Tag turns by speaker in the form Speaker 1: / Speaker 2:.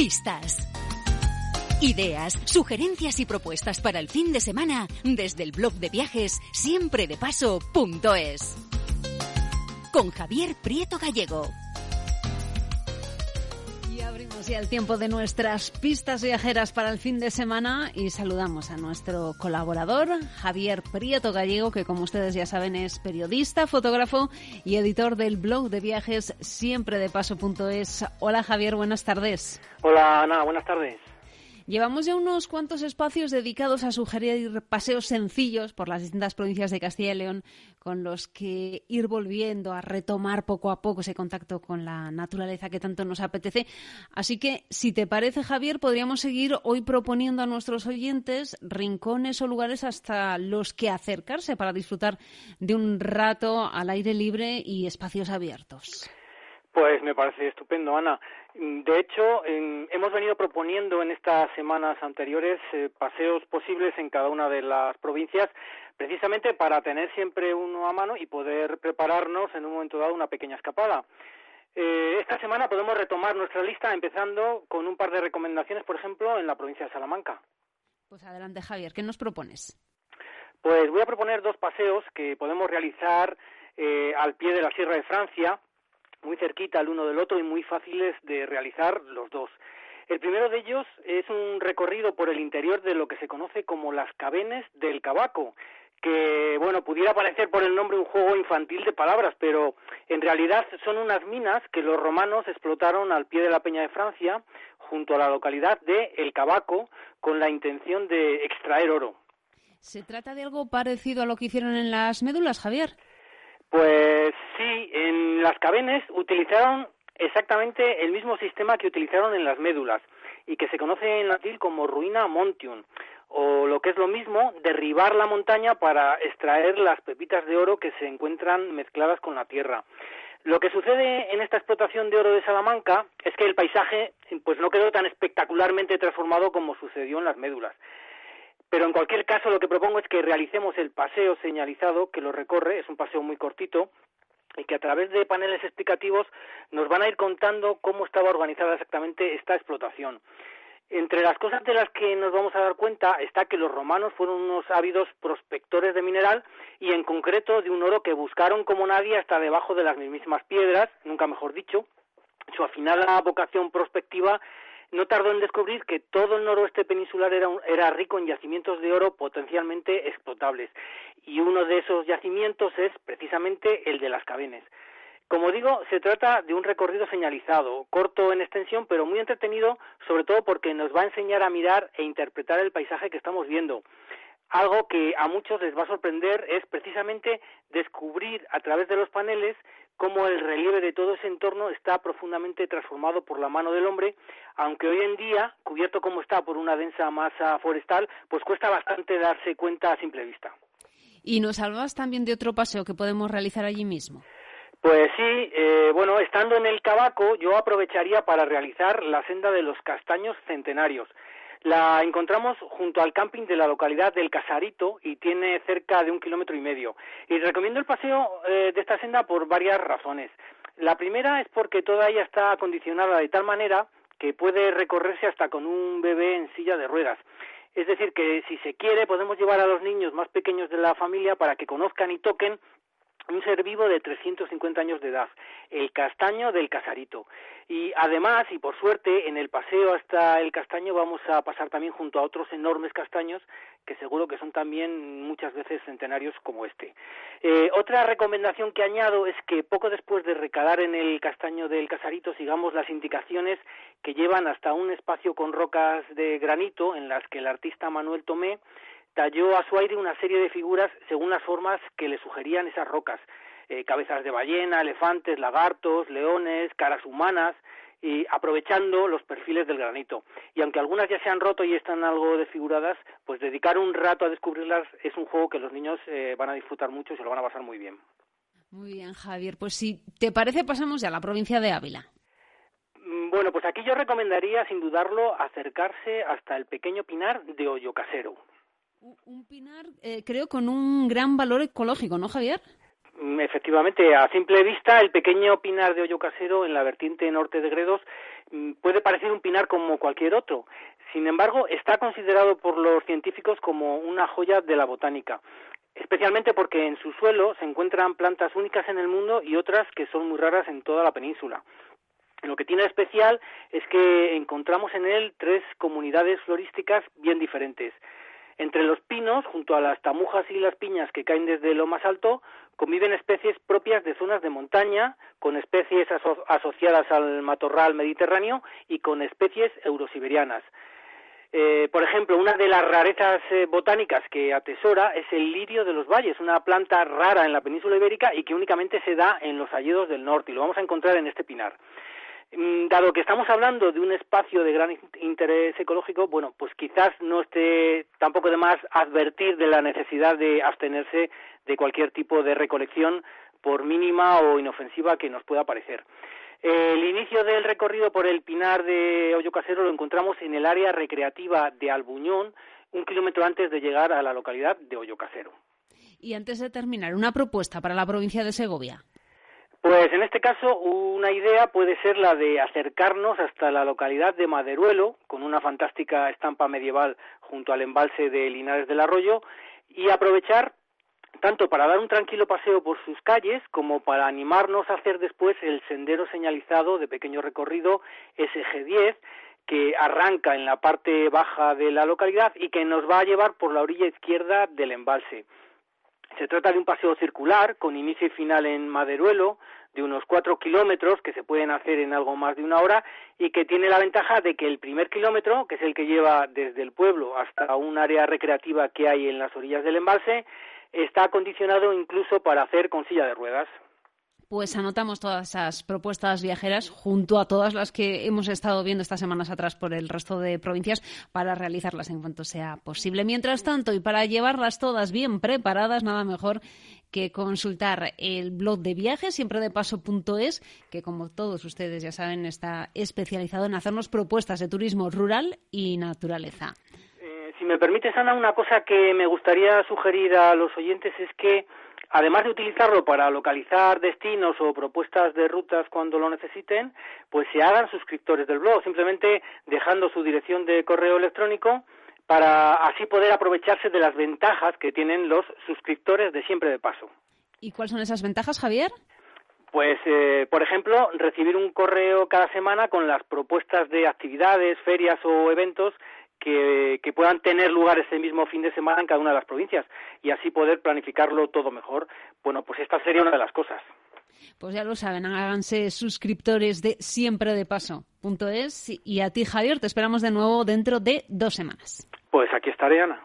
Speaker 1: Pistas. Ideas, sugerencias y propuestas para el fin de semana desde el blog de viajes siempredepaso.es. Con Javier Prieto Gallego.
Speaker 2: Abrimos ya el tiempo de nuestras pistas viajeras para el fin de semana y saludamos a nuestro colaborador, Javier Prieto Gallego, que como ustedes ya saben es periodista, fotógrafo y editor del blog de viajes siempredepaso.es. Hola Javier, buenas tardes.
Speaker 3: Hola Ana, buenas tardes.
Speaker 2: Llevamos ya unos cuantos espacios dedicados a sugerir paseos sencillos por las distintas provincias de Castilla y León con los que ir volviendo a retomar poco a poco ese contacto con la naturaleza que tanto nos apetece. Así que, si te parece, Javier, podríamos seguir hoy proponiendo a nuestros oyentes rincones o lugares hasta los que acercarse para disfrutar de un rato al aire libre y espacios abiertos.
Speaker 3: Pues me parece estupendo, Ana. De hecho, hemos venido proponiendo en estas semanas anteriores eh, paseos posibles en cada una de las provincias, precisamente para tener siempre uno a mano y poder prepararnos en un momento dado una pequeña escapada. Eh, esta semana podemos retomar nuestra lista empezando con un par de recomendaciones, por ejemplo, en la provincia de Salamanca.
Speaker 2: Pues adelante, Javier, ¿qué nos propones?
Speaker 3: Pues voy a proponer dos paseos que podemos realizar eh, al pie de la Sierra de Francia, muy cerquita el uno del otro y muy fáciles de realizar los dos. El primero de ellos es un recorrido por el interior de lo que se conoce como las cabenes del Cabaco, que, bueno, pudiera parecer por el nombre un juego infantil de palabras, pero en realidad son unas minas que los romanos explotaron al pie de la Peña de Francia, junto a la localidad de El Cabaco, con la intención de extraer oro.
Speaker 2: ¿Se trata de algo parecido a lo que hicieron en las médulas, Javier?
Speaker 3: Pues sí, en las cabenes utilizaron exactamente el mismo sistema que utilizaron en las médulas y que se conoce en latín como ruina montium o lo que es lo mismo, derribar la montaña para extraer las pepitas de oro que se encuentran mezcladas con la tierra. Lo que sucede en esta explotación de oro de Salamanca es que el paisaje pues no quedó tan espectacularmente transformado como sucedió en las médulas. Pero en cualquier caso lo que propongo es que realicemos el paseo señalizado que lo recorre, es un paseo muy cortito, y que a través de paneles explicativos nos van a ir contando cómo estaba organizada exactamente esta explotación. Entre las cosas de las que nos vamos a dar cuenta está que los romanos fueron unos ávidos prospectores de mineral y en concreto de un oro que buscaron como nadie hasta debajo de las mismas piedras, nunca mejor dicho. Su afinada vocación prospectiva no tardó en descubrir que todo el noroeste peninsular era, era rico en yacimientos de oro potencialmente explotables. Y uno de esos yacimientos es precisamente el de las cabenes. Como digo, se trata de un recorrido señalizado, corto en extensión, pero muy entretenido, sobre todo porque nos va a enseñar a mirar e interpretar el paisaje que estamos viendo. Algo que a muchos les va a sorprender es precisamente descubrir a través de los paneles cómo el relieve de todo ese entorno está profundamente transformado por la mano del hombre, aunque hoy en día, cubierto como está por una densa masa forestal, pues cuesta bastante darse cuenta a simple vista.
Speaker 2: ¿Y nos hablabas también de otro paseo que podemos realizar allí mismo?
Speaker 3: Pues sí, eh, bueno, estando en el Cabaco, yo aprovecharía para realizar la senda de los castaños centenarios. La encontramos junto al camping de la localidad del Casarito y tiene cerca de un kilómetro y medio. Y recomiendo el paseo eh, de esta senda por varias razones. La primera es porque toda ella está acondicionada de tal manera que puede recorrerse hasta con un bebé en silla de ruedas. Es decir, que si se quiere podemos llevar a los niños más pequeños de la familia para que conozcan y toquen un ser vivo de 350 años de edad, el castaño del casarito. Y además, y por suerte, en el paseo hasta el castaño vamos a pasar también junto a otros enormes castaños que seguro que son también muchas veces centenarios como este. Eh, otra recomendación que añado es que poco después de recalar en el castaño del casarito sigamos las indicaciones que llevan hasta un espacio con rocas de granito en las que el artista Manuel Tomé talló a su aire una serie de figuras según las formas que le sugerían esas rocas. Eh, cabezas de ballena, elefantes, lagartos, leones, caras humanas, y aprovechando los perfiles del granito. Y aunque algunas ya se han roto y están algo desfiguradas, pues dedicar un rato a descubrirlas es un juego que los niños eh, van a disfrutar mucho y se lo van a pasar muy bien.
Speaker 2: Muy bien, Javier. Pues si te parece, pasamos ya a la provincia de Ávila.
Speaker 3: Mm, bueno, pues aquí yo recomendaría, sin dudarlo, acercarse hasta el pequeño pinar de Hoyo Casero.
Speaker 2: Un pinar, eh, creo, con un gran valor ecológico, ¿no, Javier?
Speaker 3: efectivamente, a simple vista, el pequeño pinar de hoyo casero en la vertiente norte de Gredos mm, puede parecer un pinar como cualquier otro. Sin embargo, está considerado por los científicos como una joya de la botánica, especialmente porque en su suelo se encuentran plantas únicas en el mundo y otras que son muy raras en toda la península. Lo que tiene especial es que encontramos en él tres comunidades florísticas bien diferentes. Entre los pinos, junto a las tamujas y las piñas que caen desde lo más alto, conviven especies propias de zonas de montaña, con especies asociadas al matorral mediterráneo y con especies eurosiberianas. Eh, por ejemplo, una de las rarezas eh, botánicas que atesora es el lirio de los valles, una planta rara en la península ibérica y que únicamente se da en los hayedos del norte y lo vamos a encontrar en este pinar. Mm, dado que estamos hablando de un espacio de gran interés ecológico, bueno, pues quizás no esté tampoco de más advertir de la necesidad de abstenerse de cualquier tipo de recolección, por mínima o inofensiva que nos pueda parecer. El inicio del recorrido por el Pinar de Hoyo Casero lo encontramos en el área recreativa de Albuñón, un kilómetro antes de llegar a la localidad de Hoyo Casero.
Speaker 2: Y antes de terminar, una propuesta para la provincia de Segovia.
Speaker 3: Pues en este caso una idea puede ser la de acercarnos hasta la localidad de Maderuelo, con una fantástica estampa medieval junto al embalse de Linares del Arroyo, y aprovechar tanto para dar un tranquilo paseo por sus calles como para animarnos a hacer después el sendero señalizado de pequeño recorrido SG10 que arranca en la parte baja de la localidad y que nos va a llevar por la orilla izquierda del embalse. Se trata de un paseo circular con inicio y final en Maderuelo, de unos cuatro kilómetros que se pueden hacer en algo más de una hora y que tiene la ventaja de que el primer kilómetro, que es el que lleva desde el pueblo hasta un área recreativa que hay en las orillas del embalse, está acondicionado incluso para hacer con silla de ruedas.
Speaker 2: Pues anotamos todas esas propuestas viajeras junto a todas las que hemos estado viendo estas semanas atrás por el resto de provincias para realizarlas en cuanto sea posible. Mientras tanto, y para llevarlas todas bien preparadas, nada mejor que consultar el blog de viajes, siempre de paso.es, que como todos ustedes ya saben está especializado en hacernos propuestas de turismo rural y naturaleza.
Speaker 3: Si me permites, Ana, una cosa que me gustaría sugerir a los oyentes es que además de utilizarlo para localizar destinos o propuestas de rutas cuando lo necesiten, pues se hagan suscriptores del blog, simplemente dejando su dirección de correo electrónico para así poder aprovecharse de las ventajas que tienen los suscriptores de siempre de paso.
Speaker 2: ¿Y cuáles son esas ventajas, Javier?
Speaker 3: Pues, eh, por ejemplo, recibir un correo cada semana con las propuestas de actividades, ferias o eventos que, puedan tener lugar ese mismo fin de semana en cada una de las provincias y así poder planificarlo todo mejor. Bueno, pues esta sería una de las cosas.
Speaker 2: Pues ya lo saben, háganse suscriptores de siempre de paso.es y a ti Javier te esperamos de nuevo dentro de dos semanas.
Speaker 3: Pues aquí estaré, Ana.